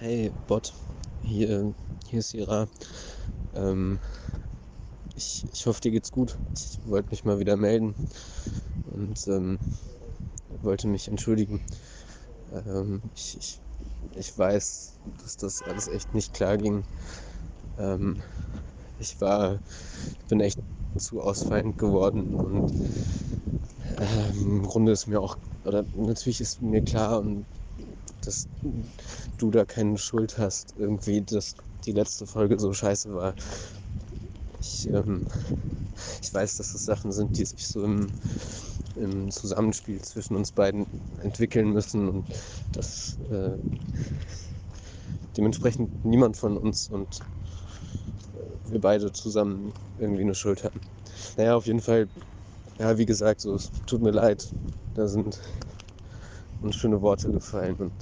Hey Bot, hier, hier ist Ira. Ähm, ich, ich hoffe, dir geht's gut. Ich wollte mich mal wieder melden und ähm, wollte mich entschuldigen. Ähm, ich, ich, ich weiß, dass das alles echt nicht klar ging. Ähm, ich war, bin echt zu ausfallend geworden und ähm, im Grunde ist mir auch, oder natürlich ist mir klar und dass du da keine Schuld hast, irgendwie, dass die letzte Folge so scheiße war. Ich, ähm, ich weiß, dass das Sachen sind, die sich so im, im Zusammenspiel zwischen uns beiden entwickeln müssen und dass äh, dementsprechend niemand von uns und wir beide zusammen irgendwie eine Schuld haben. Naja, auf jeden Fall, ja, wie gesagt, so, es tut mir leid. Da sind uns schöne Worte gefallen und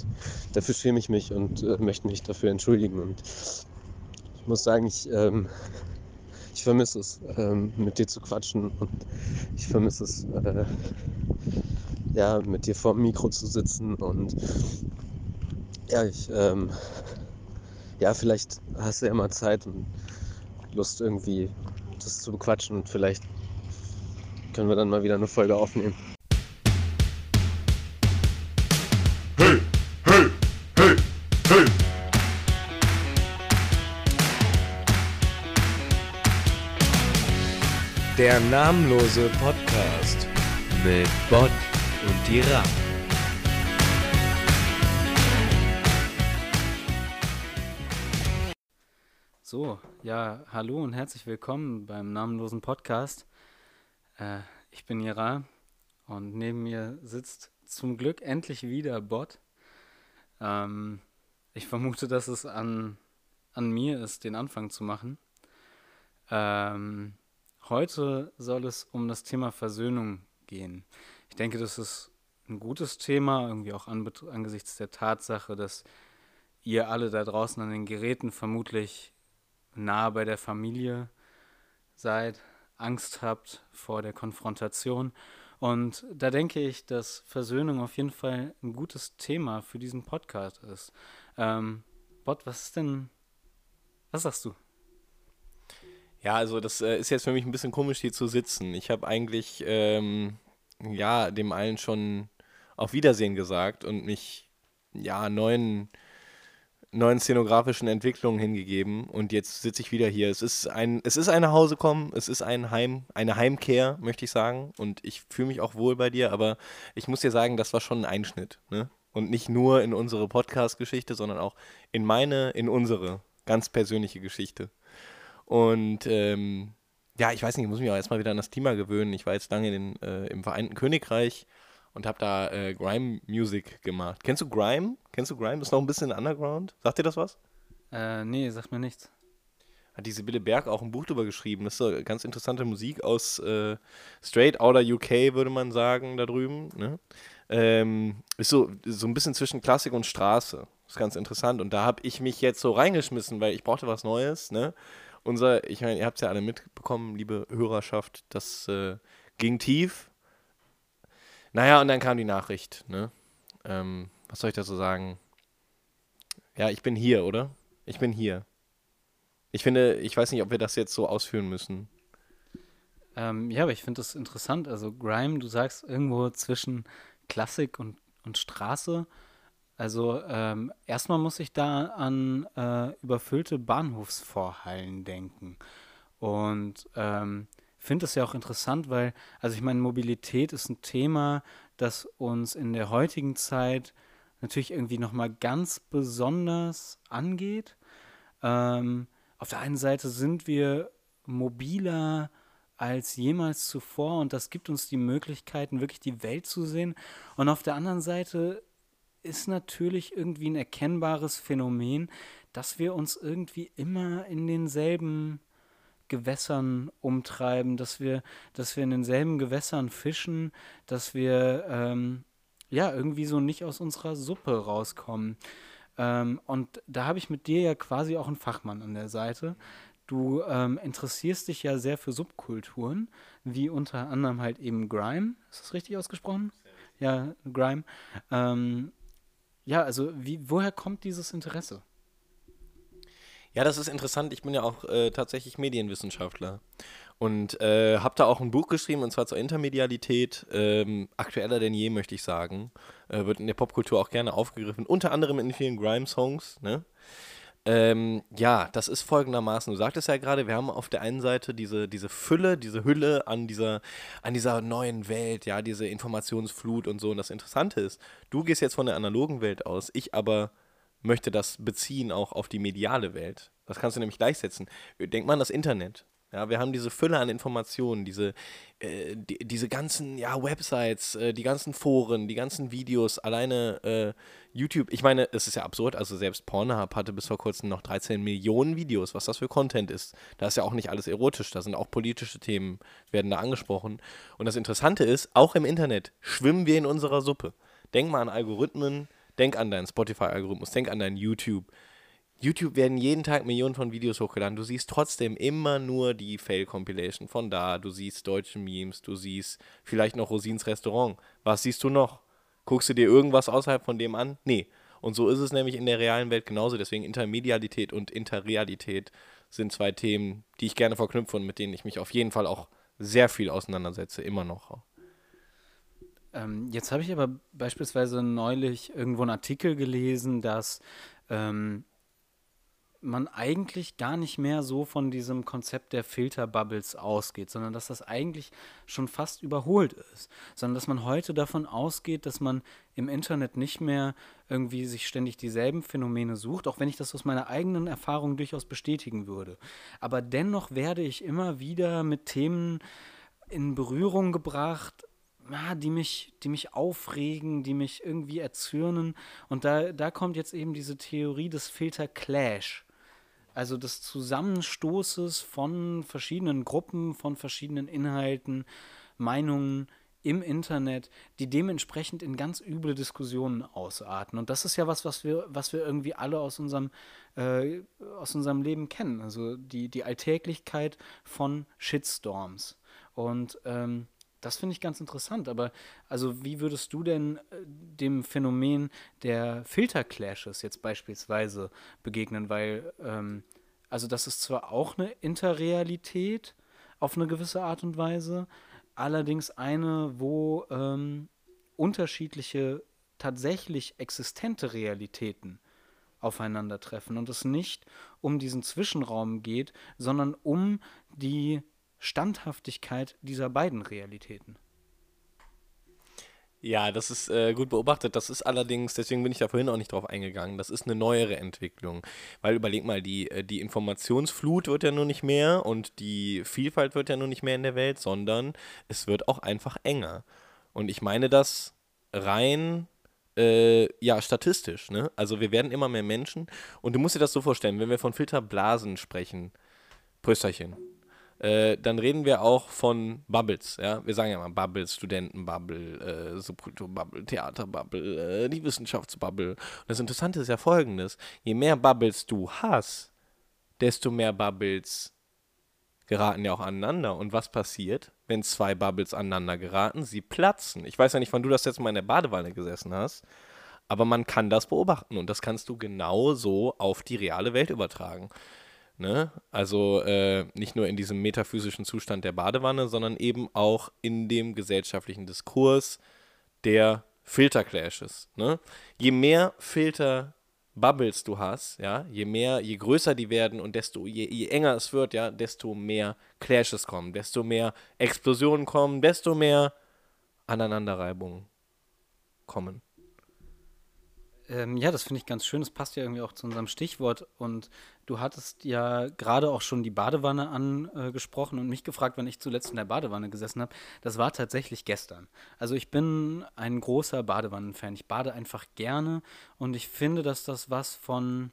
dafür schäme ich mich und äh, möchte mich dafür entschuldigen. Und ich muss sagen, ich, ähm, ich vermisse es, ähm, mit dir zu quatschen und ich vermisse es, äh, ja, mit dir vor dem Mikro zu sitzen und ja, ich, ähm, ja, vielleicht hast du ja mal Zeit und Lust irgendwie das zu bequatschen und vielleicht können wir dann mal wieder eine Folge aufnehmen. Der namenlose Podcast mit Bot und Dira. So, ja, hallo und herzlich willkommen beim namenlosen Podcast. Äh, ich bin Ira und neben mir sitzt zum Glück endlich wieder Bot. Ähm, ich vermute, dass es an, an mir ist, den Anfang zu machen. Ähm, heute soll es um das Thema Versöhnung gehen. Ich denke, das ist ein gutes Thema, irgendwie auch angesichts der Tatsache, dass ihr alle da draußen an den Geräten vermutlich nah bei der Familie seid, Angst habt vor der Konfrontation. Und da denke ich, dass Versöhnung auf jeden Fall ein gutes Thema für diesen Podcast ist. Ähm, Bot, was ist denn, was sagst du? Ja, also das äh, ist jetzt für mich ein bisschen komisch hier zu sitzen. Ich habe eigentlich ähm, ja dem allen schon auf Wiedersehen gesagt und mich ja neuen neuen szenografischen Entwicklungen hingegeben und jetzt sitze ich wieder hier. Es ist ein es ist ein Nachhausekommen, es ist ein Heim eine Heimkehr, möchte ich sagen und ich fühle mich auch wohl bei dir, aber ich muss dir sagen, das war schon ein Einschnitt, ne? Und nicht nur in unsere Podcast Geschichte, sondern auch in meine in unsere ganz persönliche Geschichte. Und ähm, ja, ich weiß nicht, ich muss mich auch erstmal wieder an das Thema gewöhnen. Ich war jetzt lange in, äh, im Vereinten Königreich und habe da äh, Grime-Music gemacht. Kennst du Grime? Kennst du Grime? Ist noch ein bisschen Underground. Sagt dir das was? Äh, nee, sag mir nichts. Hat die Sibylle Berg auch ein Buch drüber geschrieben. Das ist so ganz interessante Musik aus äh, Straight Outer UK, würde man sagen, da drüben. Ne? Ähm, ist so, so ein bisschen zwischen Klassik und Straße. Ist ganz interessant. Und da habe ich mich jetzt so reingeschmissen, weil ich brauchte was Neues. Ne? Unser, ich meine, ihr habt es ja alle mitbekommen, liebe Hörerschaft, das äh, ging tief. Naja, und dann kam die Nachricht. Ne? Ähm, was soll ich dazu sagen? Ja, ich bin hier, oder? Ich bin hier. Ich finde, ich weiß nicht, ob wir das jetzt so ausführen müssen. Ähm, ja, aber ich finde das interessant. Also Grime, du sagst irgendwo zwischen Klassik und, und Straße. Also ähm, erstmal muss ich da an äh, überfüllte Bahnhofsvorhallen denken. Und ähm, finde es ja auch interessant, weil, also ich meine, Mobilität ist ein Thema, das uns in der heutigen Zeit natürlich irgendwie nochmal ganz besonders angeht. Ähm, auf der einen Seite sind wir mobiler als jemals zuvor und das gibt uns die Möglichkeiten, wirklich die Welt zu sehen. Und auf der anderen Seite ist natürlich irgendwie ein erkennbares Phänomen, dass wir uns irgendwie immer in denselben Gewässern umtreiben, dass wir, dass wir in denselben Gewässern fischen, dass wir ähm, ja irgendwie so nicht aus unserer Suppe rauskommen. Ähm, und da habe ich mit dir ja quasi auch einen Fachmann an der Seite. Du ähm, interessierst dich ja sehr für Subkulturen, wie unter anderem halt eben Grime. Ist das richtig ausgesprochen? Ja, Grime. Ähm, ja, also wie, woher kommt dieses Interesse? Ja, das ist interessant. Ich bin ja auch äh, tatsächlich Medienwissenschaftler und äh, habe da auch ein Buch geschrieben und zwar zur Intermedialität. Ähm, aktueller denn je, möchte ich sagen. Äh, wird in der Popkultur auch gerne aufgegriffen, unter anderem in vielen Grime-Songs. Ne? Ähm, ja, das ist folgendermaßen. Du sagtest ja gerade, wir haben auf der einen Seite diese, diese Fülle, diese Hülle an dieser, an dieser neuen Welt, ja, diese Informationsflut und so. Und das Interessante ist, du gehst jetzt von der analogen Welt aus, ich aber möchte das beziehen auch auf die mediale Welt. Das kannst du nämlich gleichsetzen. Denk mal an das Internet. Ja, wir haben diese Fülle an Informationen, diese, äh, die, diese ganzen ja, Websites, äh, die ganzen Foren, die ganzen Videos, alleine äh, YouTube. Ich meine, es ist ja absurd, also selbst Pornhub hatte bis vor kurzem noch 13 Millionen Videos, was das für Content ist. Da ist ja auch nicht alles erotisch, da sind auch politische Themen, werden da angesprochen. Und das Interessante ist, auch im Internet schwimmen wir in unserer Suppe. Denk mal an Algorithmen, denk an deinen Spotify-Algorithmus, denk an deinen YouTube. YouTube werden jeden Tag Millionen von Videos hochgeladen. Du siehst trotzdem immer nur die Fail-Compilation von da. Du siehst deutsche Memes, du siehst vielleicht noch Rosins Restaurant. Was siehst du noch? Guckst du dir irgendwas außerhalb von dem an? Nee. Und so ist es nämlich in der realen Welt genauso. Deswegen Intermedialität und Interrealität sind zwei Themen, die ich gerne verknüpfe und mit denen ich mich auf jeden Fall auch sehr viel auseinandersetze, immer noch. Ähm, jetzt habe ich aber beispielsweise neulich irgendwo einen Artikel gelesen, dass ähm, man eigentlich gar nicht mehr so von diesem Konzept der Filterbubbles ausgeht, sondern dass das eigentlich schon fast überholt ist, sondern dass man heute davon ausgeht, dass man im Internet nicht mehr irgendwie sich ständig dieselben Phänomene sucht, auch wenn ich das aus meiner eigenen Erfahrung durchaus bestätigen würde. Aber dennoch werde ich immer wieder mit Themen in Berührung gebracht, die mich, die mich aufregen, die mich irgendwie erzürnen. Und da, da kommt jetzt eben diese Theorie des Filter Clash also des Zusammenstoßes von verschiedenen Gruppen, von verschiedenen Inhalten, Meinungen im Internet, die dementsprechend in ganz üble Diskussionen ausarten. Und das ist ja was, was wir, was wir irgendwie alle aus unserem, äh, aus unserem Leben kennen. Also die, die Alltäglichkeit von Shitstorms. Und ähm, das finde ich ganz interessant. Aber also wie würdest du denn äh, dem Phänomen der Filterclashes jetzt beispielsweise begegnen? Weil, ähm, also das ist zwar auch eine Interrealität auf eine gewisse Art und Weise, allerdings eine, wo ähm, unterschiedliche tatsächlich existente Realitäten aufeinandertreffen und es nicht um diesen Zwischenraum geht, sondern um die Standhaftigkeit dieser beiden Realitäten. Ja, das ist äh, gut beobachtet. Das ist allerdings, deswegen bin ich da vorhin auch nicht drauf eingegangen, das ist eine neuere Entwicklung. Weil überleg mal, die, äh, die Informationsflut wird ja nur nicht mehr und die Vielfalt wird ja nur nicht mehr in der Welt, sondern es wird auch einfach enger. Und ich meine das rein äh, ja, statistisch, ne? Also wir werden immer mehr Menschen und du musst dir das so vorstellen, wenn wir von Filterblasen sprechen, Prösterchen, äh, dann reden wir auch von Bubbles. Ja? Wir sagen ja mal Bubbles, Studentenbubble, äh, Subkulturbubble, Theaterbubble, äh, die Wissenschaftsbubble. Und das Interessante ist ja folgendes: Je mehr Bubbles du hast, desto mehr Bubbles geraten ja auch aneinander. Und was passiert, wenn zwei Bubbles aneinander geraten? Sie platzen. Ich weiß ja nicht, wann du das jetzt mal in der Badewanne gesessen hast, aber man kann das beobachten und das kannst du genau so auf die reale Welt übertragen. Ne? Also äh, nicht nur in diesem metaphysischen Zustand der Badewanne, sondern eben auch in dem gesellschaftlichen Diskurs der Filterclashes. Ne? Je mehr Filterbubbles du hast, ja, je mehr, je größer die werden und desto, je, je enger es wird, ja, desto mehr Clashes kommen, desto mehr Explosionen kommen, desto mehr Aneinanderreibungen kommen. Ähm, ja, das finde ich ganz schön. Das passt ja irgendwie auch zu unserem Stichwort. Und du hattest ja gerade auch schon die Badewanne angesprochen und mich gefragt, wann ich zuletzt in der Badewanne gesessen habe. Das war tatsächlich gestern. Also ich bin ein großer Badewannenfan. Ich bade einfach gerne und ich finde, dass das was von,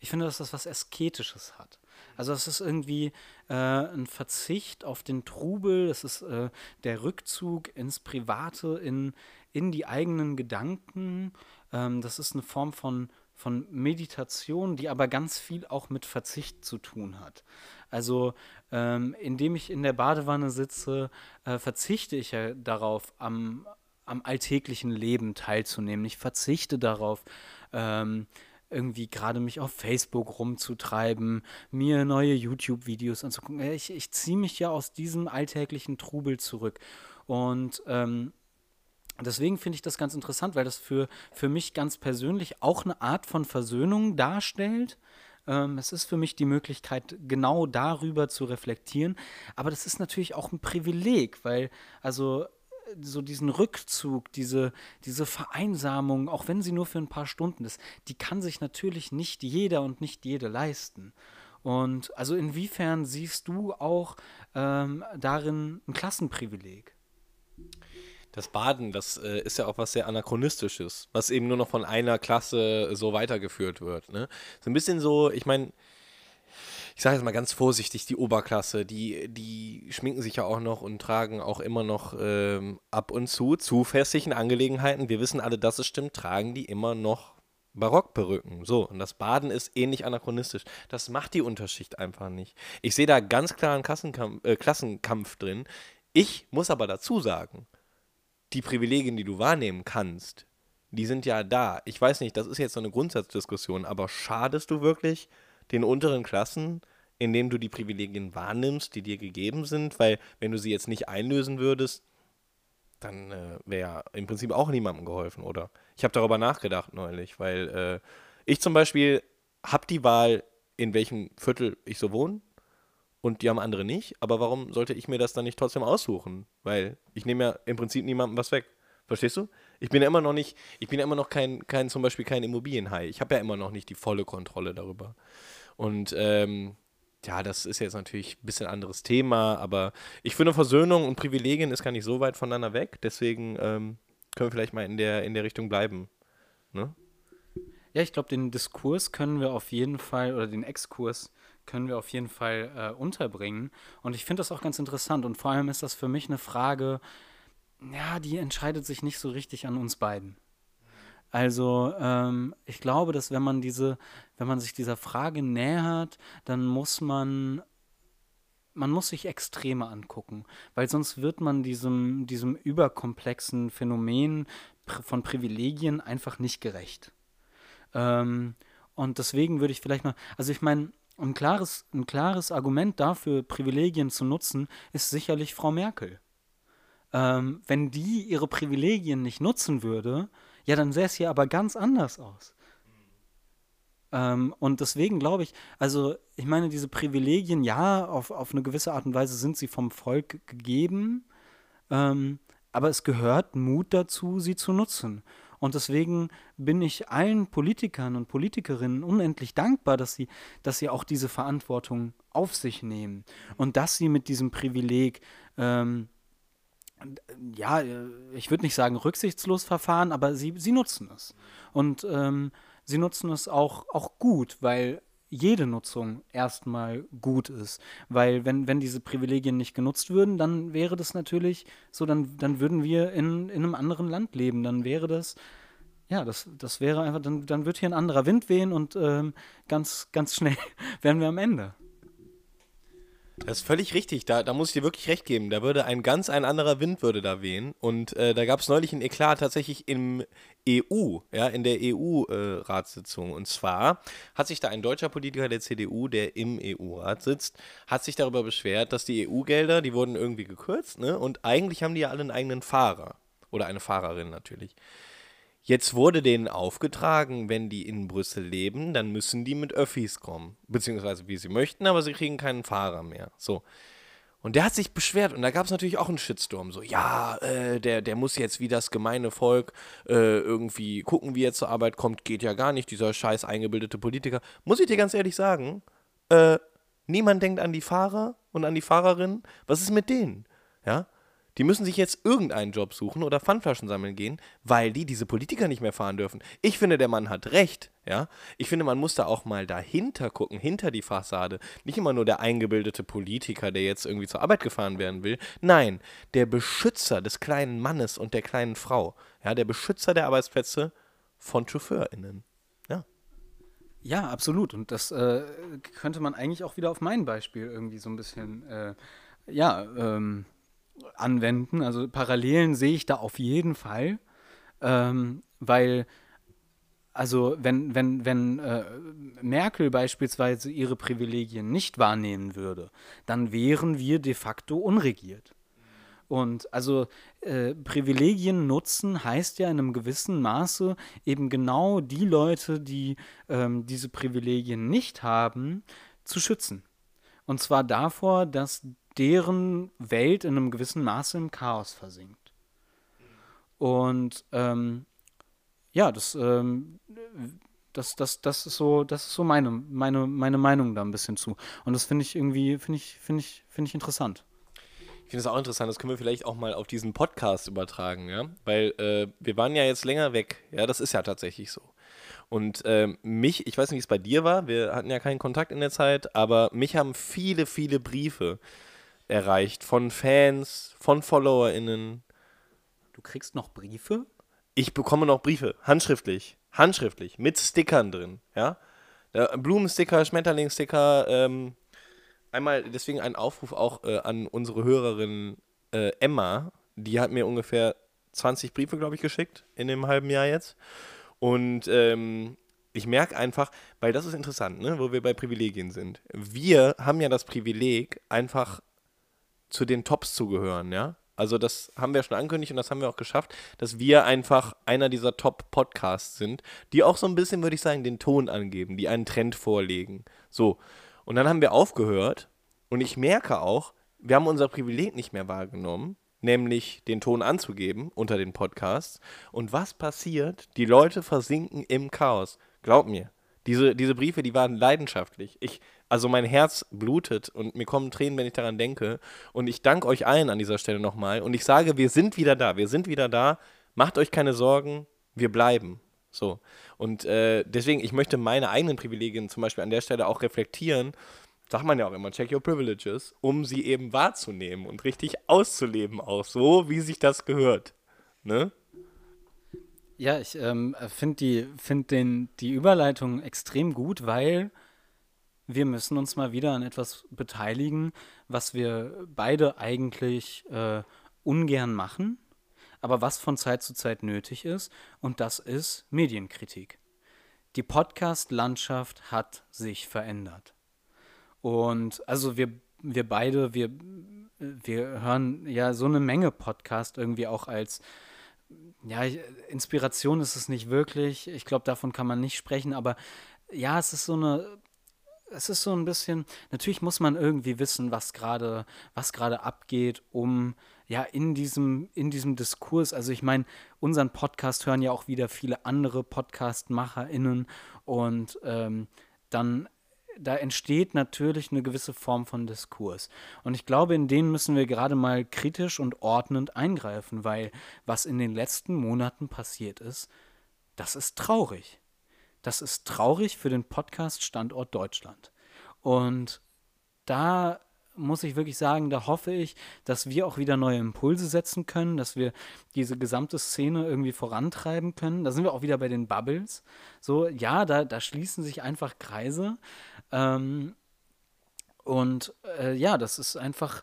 ich finde, dass das was Ästhetisches hat. Also es ist irgendwie äh, ein Verzicht auf den Trubel, es ist äh, der Rückzug ins Private, in, in die eigenen Gedanken ähm, das ist eine Form von, von Meditation, die aber ganz viel auch mit Verzicht zu tun hat. Also ähm, indem ich in der Badewanne sitze, äh, verzichte ich ja darauf, am, am alltäglichen Leben teilzunehmen. Ich verzichte darauf, ähm, irgendwie gerade mich auf Facebook rumzutreiben, mir neue YouTube-Videos anzugucken. Ich, ich ziehe mich ja aus diesem alltäglichen Trubel zurück. Und ähm, deswegen finde ich das ganz interessant, weil das für, für mich ganz persönlich auch eine Art von Versöhnung darstellt. Ähm, es ist für mich die Möglichkeit, genau darüber zu reflektieren. Aber das ist natürlich auch ein Privileg, weil also so diesen Rückzug, diese, diese Vereinsamung, auch wenn sie nur für ein paar Stunden ist, die kann sich natürlich nicht jeder und nicht jede leisten. Und also inwiefern siehst du auch ähm, darin ein Klassenprivileg? Das Baden, das äh, ist ja auch was sehr Anachronistisches, was eben nur noch von einer Klasse so weitergeführt wird. Ne? So ein bisschen so, ich meine, ich sage jetzt mal ganz vorsichtig, die Oberklasse, die, die schminken sich ja auch noch und tragen auch immer noch ähm, ab und zu zu festlichen Angelegenheiten. Wir wissen alle, dass es stimmt, tragen die immer noch Barockperücken. So, und das Baden ist ähnlich anachronistisch. Das macht die Unterschicht einfach nicht. Ich sehe da ganz klar einen Kassenkampf, äh, Klassenkampf drin. Ich muss aber dazu sagen, die Privilegien, die du wahrnehmen kannst, die sind ja da. Ich weiß nicht, das ist jetzt so eine Grundsatzdiskussion, aber schadest du wirklich den unteren Klassen, indem du die Privilegien wahrnimmst, die dir gegeben sind? Weil, wenn du sie jetzt nicht einlösen würdest, dann äh, wäre ja im Prinzip auch niemandem geholfen, oder? Ich habe darüber nachgedacht neulich, weil äh, ich zum Beispiel habe die Wahl, in welchem Viertel ich so wohne und die haben andere nicht. Aber warum sollte ich mir das dann nicht trotzdem aussuchen? Weil ich nehme ja im Prinzip niemandem was weg. Verstehst du? Ich bin ja immer noch nicht, ich bin ja immer noch kein, kein zum Beispiel kein Immobilienhai. Ich habe ja immer noch nicht die volle Kontrolle darüber. Und ähm, ja, das ist jetzt natürlich ein bisschen anderes Thema, aber ich finde Versöhnung und Privilegien ist gar nicht so weit voneinander weg. Deswegen ähm, können wir vielleicht mal in der, in der Richtung bleiben. Ne? Ja, ich glaube, den Diskurs können wir auf jeden Fall, oder den Exkurs können wir auf jeden Fall äh, unterbringen. Und ich finde das auch ganz interessant. Und vor allem ist das für mich eine Frage, ja, die entscheidet sich nicht so richtig an uns beiden. Also ähm, ich glaube, dass wenn man diese, wenn man sich dieser Frage nähert, dann muss man, man muss sich Extreme angucken, weil sonst wird man diesem, diesem überkomplexen Phänomen von Privilegien einfach nicht gerecht. Ähm, und deswegen würde ich vielleicht mal, also ich meine, ein klares, ein klares Argument dafür, Privilegien zu nutzen, ist sicherlich Frau Merkel. Ähm, wenn die ihre Privilegien nicht nutzen würde, ja, dann sähe es hier aber ganz anders aus. Ähm, und deswegen glaube ich, also ich meine, diese Privilegien, ja, auf, auf eine gewisse Art und Weise sind sie vom Volk gegeben, ähm, aber es gehört Mut dazu, sie zu nutzen. Und deswegen bin ich allen Politikern und Politikerinnen unendlich dankbar, dass sie, dass sie auch diese Verantwortung auf sich nehmen und dass sie mit diesem Privileg ähm, ja, ich würde nicht sagen rücksichtslos verfahren, aber sie, sie nutzen es. Und ähm, sie nutzen es auch, auch gut, weil jede Nutzung erstmal gut ist. Weil wenn, wenn diese Privilegien nicht genutzt würden, dann wäre das natürlich so, dann, dann würden wir in, in einem anderen Land leben. Dann wäre das, ja, das, das wäre einfach, dann, dann wird hier ein anderer Wind wehen und ähm, ganz, ganz schnell wären wir am Ende. Das ist völlig richtig, da, da muss ich dir wirklich recht geben. Da würde ein ganz ein anderer Wind würde da wehen. Und äh, da gab es neulich einen Eklat tatsächlich im EU, ja, in der EU-Ratssitzung. und zwar hat sich da ein deutscher Politiker der CDU, der im EU-Rat sitzt, hat sich darüber beschwert, dass die EU-Gelder, die wurden irgendwie gekürzt, ne? Und eigentlich haben die ja alle einen eigenen Fahrer. Oder eine Fahrerin natürlich. Jetzt wurde denen aufgetragen, wenn die in Brüssel leben, dann müssen die mit Öffis kommen. Beziehungsweise wie sie möchten, aber sie kriegen keinen Fahrer mehr. So. Und der hat sich beschwert und da gab es natürlich auch einen Shitstorm. So, ja, äh, der, der muss jetzt wie das gemeine Volk äh, irgendwie gucken, wie er zur Arbeit kommt. Geht ja gar nicht, dieser scheiß eingebildete Politiker. Muss ich dir ganz ehrlich sagen, äh, niemand denkt an die Fahrer und an die Fahrerinnen. Was ist mit denen? Ja, die müssen sich jetzt irgendeinen Job suchen oder Pfandflaschen sammeln gehen, weil die diese Politiker nicht mehr fahren dürfen. Ich finde, der Mann hat recht, ja. Ich finde, man muss da auch mal dahinter gucken, hinter die Fassade. Nicht immer nur der eingebildete Politiker, der jetzt irgendwie zur Arbeit gefahren werden will. Nein, der Beschützer des kleinen Mannes und der kleinen Frau. Ja, der Beschützer der Arbeitsplätze von ChauffeurInnen. Ja. Absolut. Und das äh, könnte man eigentlich auch wieder auf mein Beispiel irgendwie so ein bisschen, äh, ja, ähm, anwenden. Also Parallelen sehe ich da auf jeden Fall, ähm, weil also wenn, wenn, wenn äh, Merkel beispielsweise ihre Privilegien nicht wahrnehmen würde, dann wären wir de facto unregiert. Und also äh, Privilegien nutzen heißt ja in einem gewissen Maße eben genau die Leute, die ähm, diese Privilegien nicht haben, zu schützen. Und zwar davor, dass deren Welt in einem gewissen Maße im Chaos versinkt. Und ähm, ja, das, ähm, das, das, das ist so, das ist so meine, meine, meine Meinung da ein bisschen zu. Und das finde ich irgendwie, finde ich, finde ich, finde ich interessant. Ich finde es auch interessant, das können wir vielleicht auch mal auf diesen Podcast übertragen, ja. Weil äh, wir waren ja jetzt länger weg, ja, das ist ja tatsächlich so. Und äh, mich, ich weiß nicht, wie es bei dir war, wir hatten ja keinen Kontakt in der Zeit, aber mich haben viele, viele Briefe erreicht von Fans, von FollowerInnen. Du kriegst noch Briefe? Ich bekomme noch Briefe, handschriftlich, handschriftlich, mit Stickern drin, ja. Blumensticker, Schmetterlingssticker, ähm, einmal deswegen ein Aufruf auch äh, an unsere Hörerin äh, Emma. Die hat mir ungefähr 20 Briefe, glaube ich, geschickt in dem halben Jahr jetzt. Und ähm, ich merke einfach, weil das ist interessant, ne, wo wir bei Privilegien sind. Wir haben ja das Privileg, einfach zu den Tops zu gehören, ja. Also das haben wir schon angekündigt und das haben wir auch geschafft, dass wir einfach einer dieser Top-Podcasts sind, die auch so ein bisschen, würde ich sagen, den Ton angeben, die einen Trend vorlegen. So. Und dann haben wir aufgehört und ich merke auch, wir haben unser Privileg nicht mehr wahrgenommen, nämlich den Ton anzugeben unter den Podcasts. Und was passiert? Die Leute versinken im Chaos. Glaub mir. Diese, diese Briefe, die waren leidenschaftlich. Ich, also mein Herz blutet und mir kommen Tränen, wenn ich daran denke. Und ich danke euch allen an dieser Stelle nochmal. Und ich sage, wir sind wieder da. Wir sind wieder da. Macht euch keine Sorgen. Wir bleiben. So. Und äh, deswegen, ich möchte meine eigenen Privilegien zum Beispiel an der Stelle auch reflektieren. Sagt man ja auch immer, check your privileges, um sie eben wahrzunehmen und richtig auszuleben auch, so wie sich das gehört. Ne? Ja, ich ähm, finde die, find die Überleitung extrem gut, weil wir müssen uns mal wieder an etwas beteiligen, was wir beide eigentlich äh, ungern machen, aber was von Zeit zu Zeit nötig ist, und das ist Medienkritik. Die Podcast-Landschaft hat sich verändert. Und also wir, wir beide, wir, wir hören ja so eine Menge Podcast irgendwie auch als ja, Inspiration ist es nicht wirklich. Ich glaube, davon kann man nicht sprechen, aber ja, es ist so eine es ist so ein bisschen, natürlich muss man irgendwie wissen, was gerade, was gerade abgeht, um ja in diesem, in diesem Diskurs, also ich meine, unseren Podcast hören ja auch wieder viele andere Podcast-MacherInnen und ähm, dann da entsteht natürlich eine gewisse Form von Diskurs. Und ich glaube, in denen müssen wir gerade mal kritisch und ordnend eingreifen, weil was in den letzten Monaten passiert ist, das ist traurig. Das ist traurig für den Podcast-Standort Deutschland. Und da muss ich wirklich sagen, da hoffe ich, dass wir auch wieder neue Impulse setzen können, dass wir diese gesamte Szene irgendwie vorantreiben können. Da sind wir auch wieder bei den Bubbles. So, ja, da, da schließen sich einfach Kreise. Ähm, und äh, ja, das ist einfach,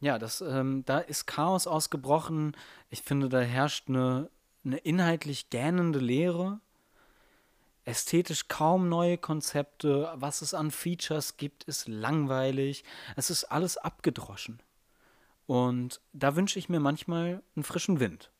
ja, das, ähm, da ist Chaos ausgebrochen. Ich finde, da herrscht eine, eine inhaltlich gähnende Leere ästhetisch kaum neue Konzepte. Was es an Features gibt, ist langweilig. Es ist alles abgedroschen. Und da wünsche ich mir manchmal einen frischen Wind.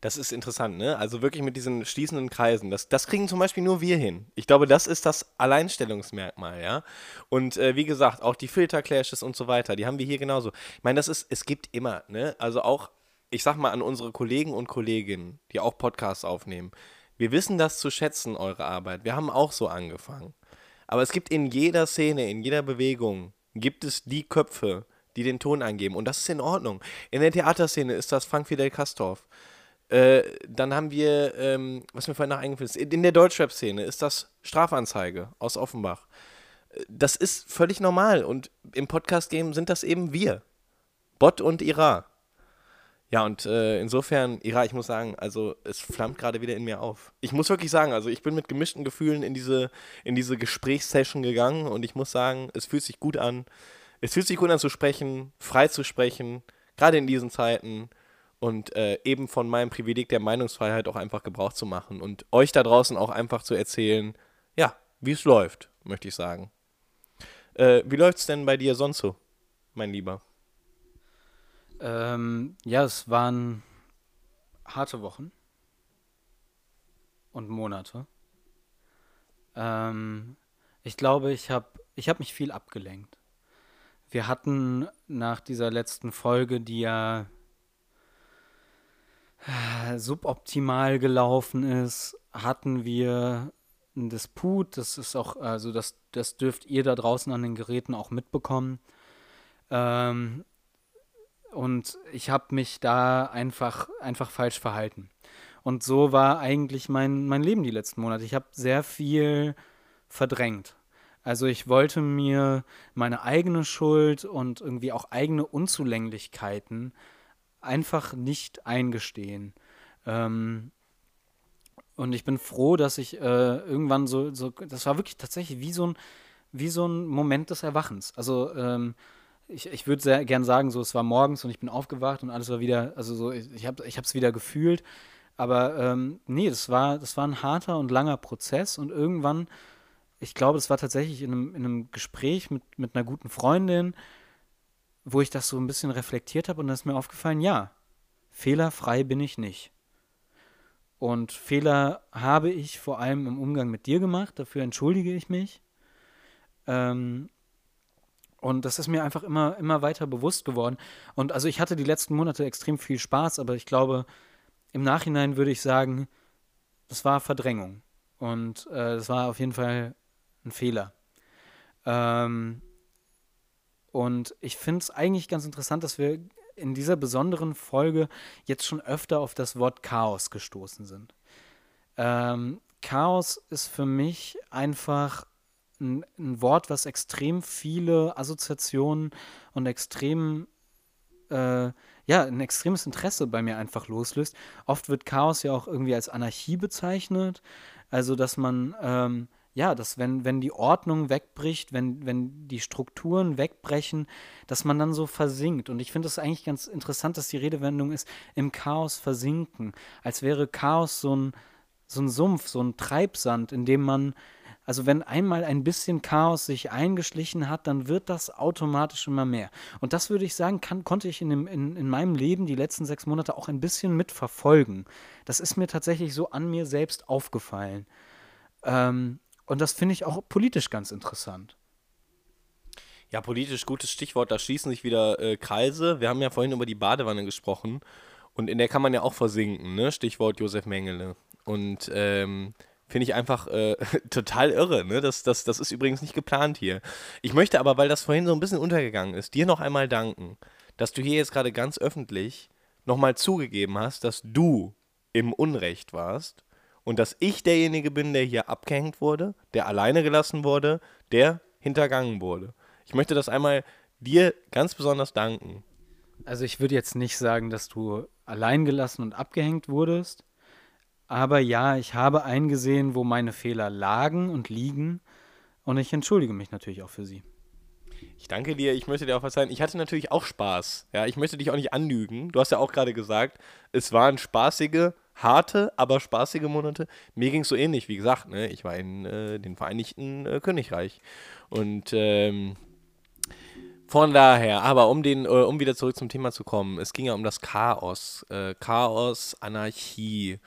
Das ist interessant, ne? Also wirklich mit diesen schließenden Kreisen. Das, das kriegen zum Beispiel nur wir hin. Ich glaube, das ist das Alleinstellungsmerkmal, ja. Und äh, wie gesagt, auch die Filterclashes und so weiter, die haben wir hier genauso. Ich meine, das ist, es gibt immer, ne? Also auch, ich sag mal an unsere Kollegen und Kolleginnen, die auch Podcasts aufnehmen. Wir wissen das zu schätzen, eure Arbeit. Wir haben auch so angefangen. Aber es gibt in jeder Szene, in jeder Bewegung, gibt es die Köpfe, die den Ton angeben. Und das ist in Ordnung. In der Theaterszene ist das Frank Fidel Kastorf. Äh, dann haben wir, ähm, was mir vorhin noch eingefallen ist, in der Deutschrap-Szene ist das Strafanzeige aus Offenbach. Äh, das ist völlig normal und im Podcast-Game sind das eben wir. Bot und Ira. Ja, und äh, insofern, Ira, ich muss sagen, also es flammt gerade wieder in mir auf. Ich muss wirklich sagen, also ich bin mit gemischten Gefühlen in diese, in diese Gesprächssession gegangen und ich muss sagen, es fühlt sich gut an. Es fühlt sich gut an zu sprechen, frei zu sprechen, gerade in diesen Zeiten. und äh, eben von meinem Privileg der Meinungsfreiheit auch einfach Gebrauch zu machen und euch da draußen auch einfach zu erzählen, ja, wie es läuft, möchte ich sagen. Äh, wie es denn bei dir sonst so, mein Lieber? Ähm, ja, es waren harte Wochen und Monate. Ähm, ich glaube, ich habe ich hab mich viel abgelenkt. Wir hatten nach dieser letzten Folge, die ja äh, suboptimal gelaufen ist, hatten wir einen Disput. Das ist auch, also das, das dürft ihr da draußen an den Geräten auch mitbekommen. Ähm, und ich habe mich da einfach, einfach falsch verhalten. Und so war eigentlich mein, mein Leben die letzten Monate. Ich habe sehr viel verdrängt. Also ich wollte mir meine eigene Schuld und irgendwie auch eigene Unzulänglichkeiten einfach nicht eingestehen. Ähm, und ich bin froh, dass ich äh, irgendwann so, so, das war wirklich tatsächlich wie so ein, wie so ein Moment des Erwachens. Also ähm, ich, ich würde sehr gern sagen, so es war morgens und ich bin aufgewacht und alles war wieder, also so, ich, ich habe es wieder gefühlt. Aber ähm, nee, das war, das war ein harter und langer Prozess und irgendwann, ich glaube, es war tatsächlich in einem, in einem Gespräch mit, mit einer guten Freundin, wo ich das so ein bisschen reflektiert habe und da ist mir aufgefallen, ja, fehlerfrei bin ich nicht. Und Fehler habe ich vor allem im Umgang mit dir gemacht, dafür entschuldige ich mich. Ähm, und das ist mir einfach immer, immer weiter bewusst geworden. Und also ich hatte die letzten Monate extrem viel Spaß, aber ich glaube, im Nachhinein würde ich sagen, das war Verdrängung. Und äh, das war auf jeden Fall ein Fehler. Ähm, und ich finde es eigentlich ganz interessant, dass wir in dieser besonderen Folge jetzt schon öfter auf das Wort Chaos gestoßen sind. Ähm, Chaos ist für mich einfach ein, ein, Wort, was extrem viele Assoziationen und extrem äh, ja, ein extremes Interesse bei mir einfach loslöst. Oft wird Chaos ja auch irgendwie als Anarchie bezeichnet. Also, dass man, ähm, ja, dass wenn, wenn die Ordnung wegbricht, wenn, wenn die Strukturen wegbrechen, dass man dann so versinkt. Und ich finde es eigentlich ganz interessant, dass die Redewendung ist, im Chaos versinken. Als wäre Chaos so ein, so ein Sumpf, so ein Treibsand, in dem man also wenn einmal ein bisschen Chaos sich eingeschlichen hat, dann wird das automatisch immer mehr. Und das würde ich sagen, kann, konnte ich in, dem, in, in meinem Leben die letzten sechs Monate auch ein bisschen mitverfolgen. Das ist mir tatsächlich so an mir selbst aufgefallen. Ähm, und das finde ich auch politisch ganz interessant. Ja, politisch gutes Stichwort, da schließen sich wieder äh, Kreise. Wir haben ja vorhin über die Badewanne gesprochen und in der kann man ja auch versinken, ne? Stichwort Josef Mengele. Und ähm, Finde ich einfach äh, total irre. Ne? Das, das, das ist übrigens nicht geplant hier. Ich möchte aber, weil das vorhin so ein bisschen untergegangen ist, dir noch einmal danken, dass du hier jetzt gerade ganz öffentlich nochmal zugegeben hast, dass du im Unrecht warst und dass ich derjenige bin, der hier abgehängt wurde, der alleine gelassen wurde, der hintergangen wurde. Ich möchte das einmal dir ganz besonders danken. Also ich würde jetzt nicht sagen, dass du allein gelassen und abgehängt wurdest. Aber ja, ich habe eingesehen, wo meine Fehler lagen und liegen. Und ich entschuldige mich natürlich auch für sie. Ich danke dir, ich möchte dir auch verzeihen. Ich hatte natürlich auch Spaß. Ja, ich möchte dich auch nicht anlügen. Du hast ja auch gerade gesagt, es waren spaßige, harte, aber spaßige Monate. Mir ging es so ähnlich, wie gesagt, ne? ich war in äh, den Vereinigten äh, Königreich. Und ähm, von daher, aber um den, äh, um wieder zurück zum Thema zu kommen, es ging ja um das Chaos. Äh, Chaos, Anarchie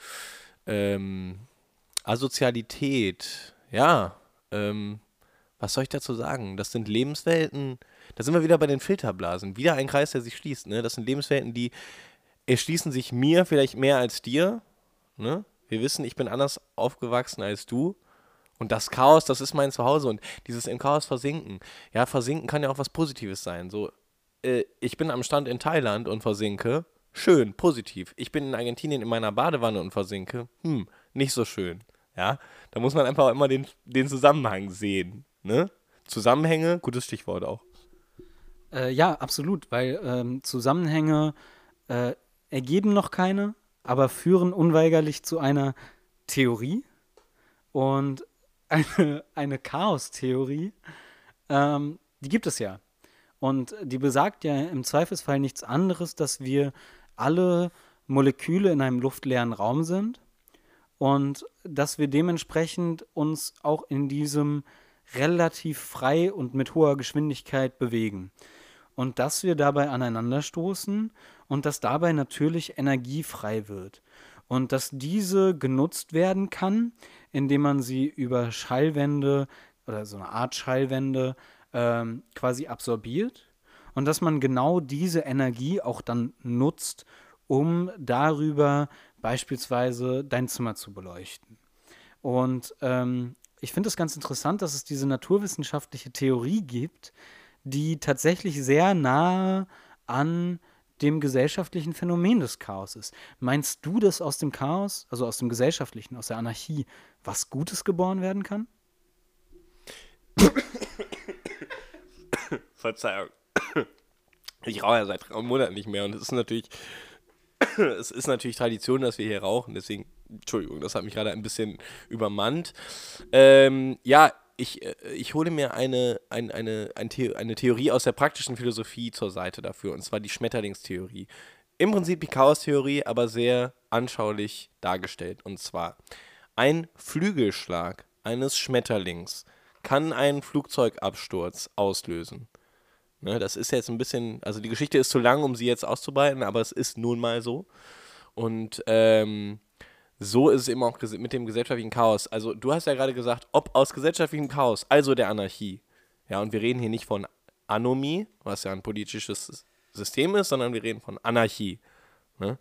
ähm, Asozialität, ja, ähm, was soll ich dazu sagen? Das sind Lebenswelten, da sind wir wieder bei den Filterblasen. Wieder ein Kreis, der sich schließt. Ne? Das sind Lebenswelten, die erschließen sich mir vielleicht mehr als dir. Ne? Wir wissen, ich bin anders aufgewachsen als du. Und das Chaos, das ist mein Zuhause. Und dieses im Chaos versinken. Ja, versinken kann ja auch was Positives sein. So, äh, ich bin am Strand in Thailand und versinke schön, positiv. Ich bin in Argentinien in meiner Badewanne und versinke, hm, nicht so schön. Ja, da muss man einfach immer den, den Zusammenhang sehen. Ne? Zusammenhänge, gutes Stichwort auch. Äh, ja, absolut, weil ähm, Zusammenhänge äh, ergeben noch keine, aber führen unweigerlich zu einer Theorie und eine, eine Chaos-Theorie, ähm, die gibt es ja. Und die besagt ja im Zweifelsfall nichts anderes, dass wir alle Moleküle in einem luftleeren Raum sind und dass wir dementsprechend uns auch in diesem relativ frei und mit hoher Geschwindigkeit bewegen. Und dass wir dabei aneinanderstoßen und dass dabei natürlich Energie frei wird. Und dass diese genutzt werden kann, indem man sie über Schallwände oder so eine Art Schallwände ähm, quasi absorbiert. Und dass man genau diese Energie auch dann nutzt, um darüber beispielsweise dein Zimmer zu beleuchten. Und ähm, ich finde es ganz interessant, dass es diese naturwissenschaftliche Theorie gibt, die tatsächlich sehr nah an dem gesellschaftlichen Phänomen des Chaos ist. Meinst du, dass aus dem Chaos, also aus dem gesellschaftlichen, aus der Anarchie, was Gutes geboren werden kann? Verzeihung. Ich rauche ja seit drei Monaten nicht mehr und es ist natürlich, es ist natürlich Tradition, dass wir hier rauchen. Deswegen, Entschuldigung, das hat mich gerade ein bisschen übermannt. Ähm, ja, ich, äh, ich hole mir eine, ein, eine, ein The eine Theorie aus der praktischen Philosophie zur Seite dafür, und zwar die Schmetterlingstheorie. Im Prinzip die Chaostheorie, aber sehr anschaulich dargestellt. Und zwar, ein Flügelschlag eines Schmetterlings kann einen Flugzeugabsturz auslösen. Ne, das ist jetzt ein bisschen, also die Geschichte ist zu lang, um sie jetzt auszubreiten, aber es ist nun mal so. Und ähm, so ist es eben auch mit dem gesellschaftlichen Chaos. Also du hast ja gerade gesagt, ob aus gesellschaftlichem Chaos, also der Anarchie, ja, und wir reden hier nicht von Anomie, was ja ein politisches System ist, sondern wir reden von Anarchie. Ne?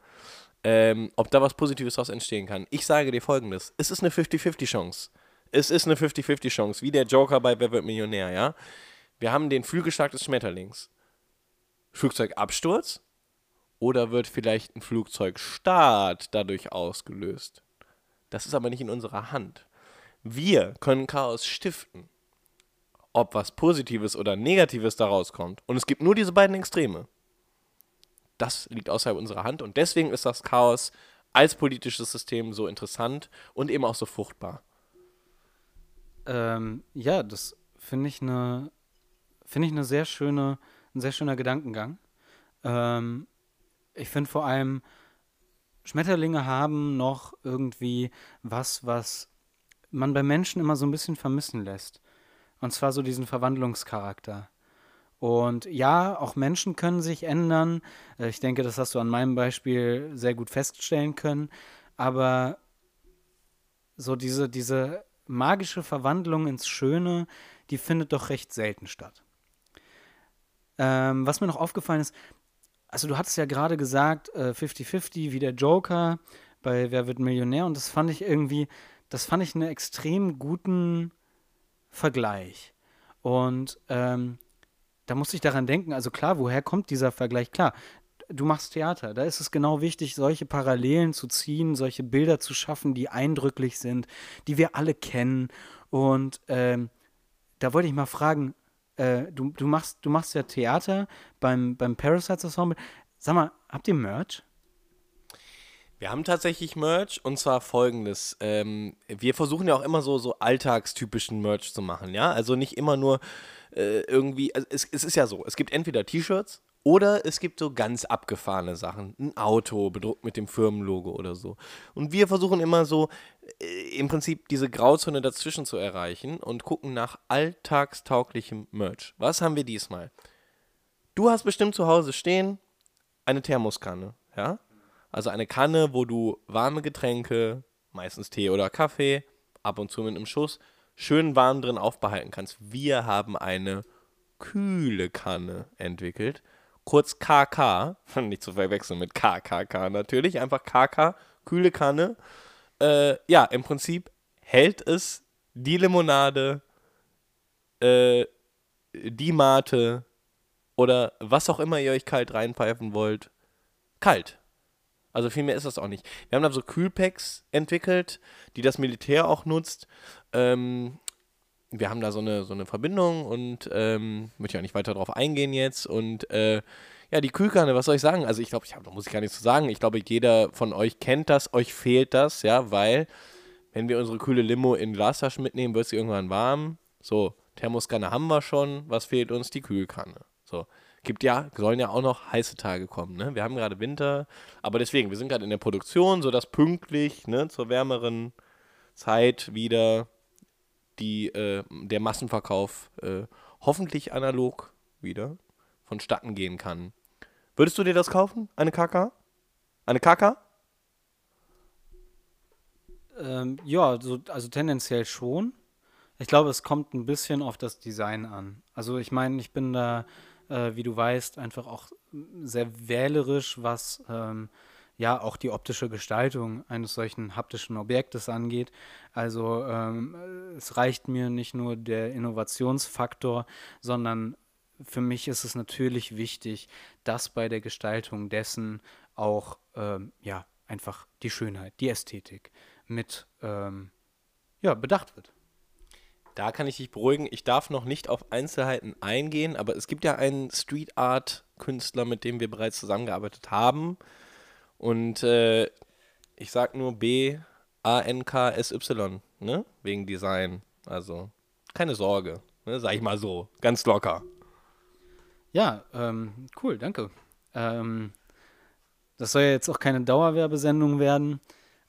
Ähm, ob da was Positives daraus entstehen kann. Ich sage dir folgendes: Es ist eine 50-50-Chance. Es ist eine 50-50-Chance, wie der Joker bei Wer wird Millionär, ja? Wir haben den Flügelschlag des Schmetterlings. Flugzeugabsturz? Oder wird vielleicht ein Flugzeugstart dadurch ausgelöst? Das ist aber nicht in unserer Hand. Wir können Chaos stiften. Ob was Positives oder Negatives daraus kommt. Und es gibt nur diese beiden Extreme. Das liegt außerhalb unserer Hand. Und deswegen ist das Chaos als politisches System so interessant und eben auch so fruchtbar. Ähm, ja, das finde ich eine finde ich eine sehr schöne, ein sehr schöner Gedankengang. Ähm, ich finde vor allem, Schmetterlinge haben noch irgendwie was, was man bei Menschen immer so ein bisschen vermissen lässt. Und zwar so diesen Verwandlungscharakter. Und ja, auch Menschen können sich ändern. Äh, ich denke, das hast du an meinem Beispiel sehr gut feststellen können. Aber so diese, diese magische Verwandlung ins Schöne, die findet doch recht selten statt. Ähm, was mir noch aufgefallen ist, also du hattest ja gerade gesagt, 50-50 äh, wie der Joker bei Wer wird Millionär und das fand ich irgendwie, das fand ich einen extrem guten Vergleich. Und ähm, da musste ich daran denken, also klar, woher kommt dieser Vergleich? Klar, du machst Theater, da ist es genau wichtig, solche Parallelen zu ziehen, solche Bilder zu schaffen, die eindrücklich sind, die wir alle kennen. Und ähm, da wollte ich mal fragen, äh, du, du, machst, du machst ja Theater beim, beim Parasites Ensemble. Sag mal, habt ihr Merch? Wir haben tatsächlich Merch und zwar folgendes. Ähm, wir versuchen ja auch immer so, so alltagstypischen Merch zu machen, ja. Also nicht immer nur äh, irgendwie. Also es, es ist ja so, es gibt entweder T-Shirts oder es gibt so ganz abgefahrene Sachen. Ein Auto bedruckt mit dem Firmenlogo oder so. Und wir versuchen immer so im Prinzip diese Grauzone dazwischen zu erreichen und gucken nach alltagstauglichem Merch. Was haben wir diesmal? Du hast bestimmt zu Hause stehen eine Thermoskanne, ja? Also eine Kanne, wo du warme Getränke, meistens Tee oder Kaffee, ab und zu mit einem Schuss, schön warm drin aufbehalten kannst. Wir haben eine kühle Kanne entwickelt kurz KK, nicht zu verwechseln mit KKK natürlich, einfach KK, kühle Kanne. Äh, ja, im Prinzip hält es die Limonade, äh, die Mate oder was auch immer ihr euch kalt reinpfeifen wollt, kalt. Also viel mehr ist das auch nicht. Wir haben da so Kühlpacks entwickelt, die das Militär auch nutzt. Ähm, wir haben da so eine, so eine Verbindung und ähm, möchte ja nicht weiter drauf eingehen jetzt. Und äh, ja, die Kühlkanne, was soll ich sagen? Also ich glaube, da muss ich gar nichts zu sagen. Ich glaube, jeder von euch kennt das, euch fehlt das, ja, weil wenn wir unsere kühle Limo in Glastaschen mitnehmen, wird sie irgendwann warm. So, Thermoskanne haben wir schon. Was fehlt uns? Die Kühlkanne. So, Gibt ja, sollen ja auch noch heiße Tage kommen. Ne? Wir haben gerade Winter, aber deswegen, wir sind gerade in der Produktion, sodass pünktlich ne, zur wärmeren Zeit wieder die, äh, der Massenverkauf äh, hoffentlich analog wieder vonstatten gehen kann. Würdest du dir das kaufen? Eine KK? Eine KK? Ähm, ja, so, also tendenziell schon. Ich glaube, es kommt ein bisschen auf das Design an. Also ich meine, ich bin da, äh, wie du weißt, einfach auch sehr wählerisch, was ähm, ja auch die optische Gestaltung eines solchen haptischen Objektes angeht. Also ähm, es reicht mir nicht nur der Innovationsfaktor, sondern für mich ist es natürlich wichtig, dass bei der Gestaltung dessen auch ähm, ja einfach die Schönheit, die Ästhetik mit ähm, ja, bedacht wird. Da kann ich dich beruhigen. Ich darf noch nicht auf Einzelheiten eingehen, aber es gibt ja einen Street Art Künstler, mit dem wir bereits zusammengearbeitet haben. Und äh, ich sag nur B A N K S Y, ne? Wegen Design. Also keine Sorge, ne? Sag ich mal so, ganz locker. Ja, ähm, cool, danke. Ähm, das soll ja jetzt auch keine Dauerwerbesendung werden.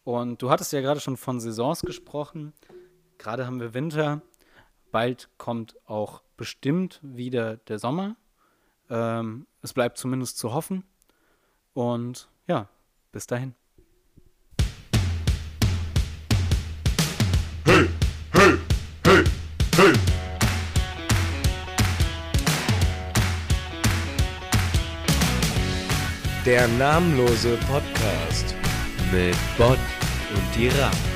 Und du hattest ja gerade schon von Saisons gesprochen. Gerade haben wir Winter. Bald kommt auch bestimmt wieder der Sommer. Ähm, es bleibt zumindest zu hoffen. Und ja, bis dahin. Der namenlose Podcast mit Bot und die Rap.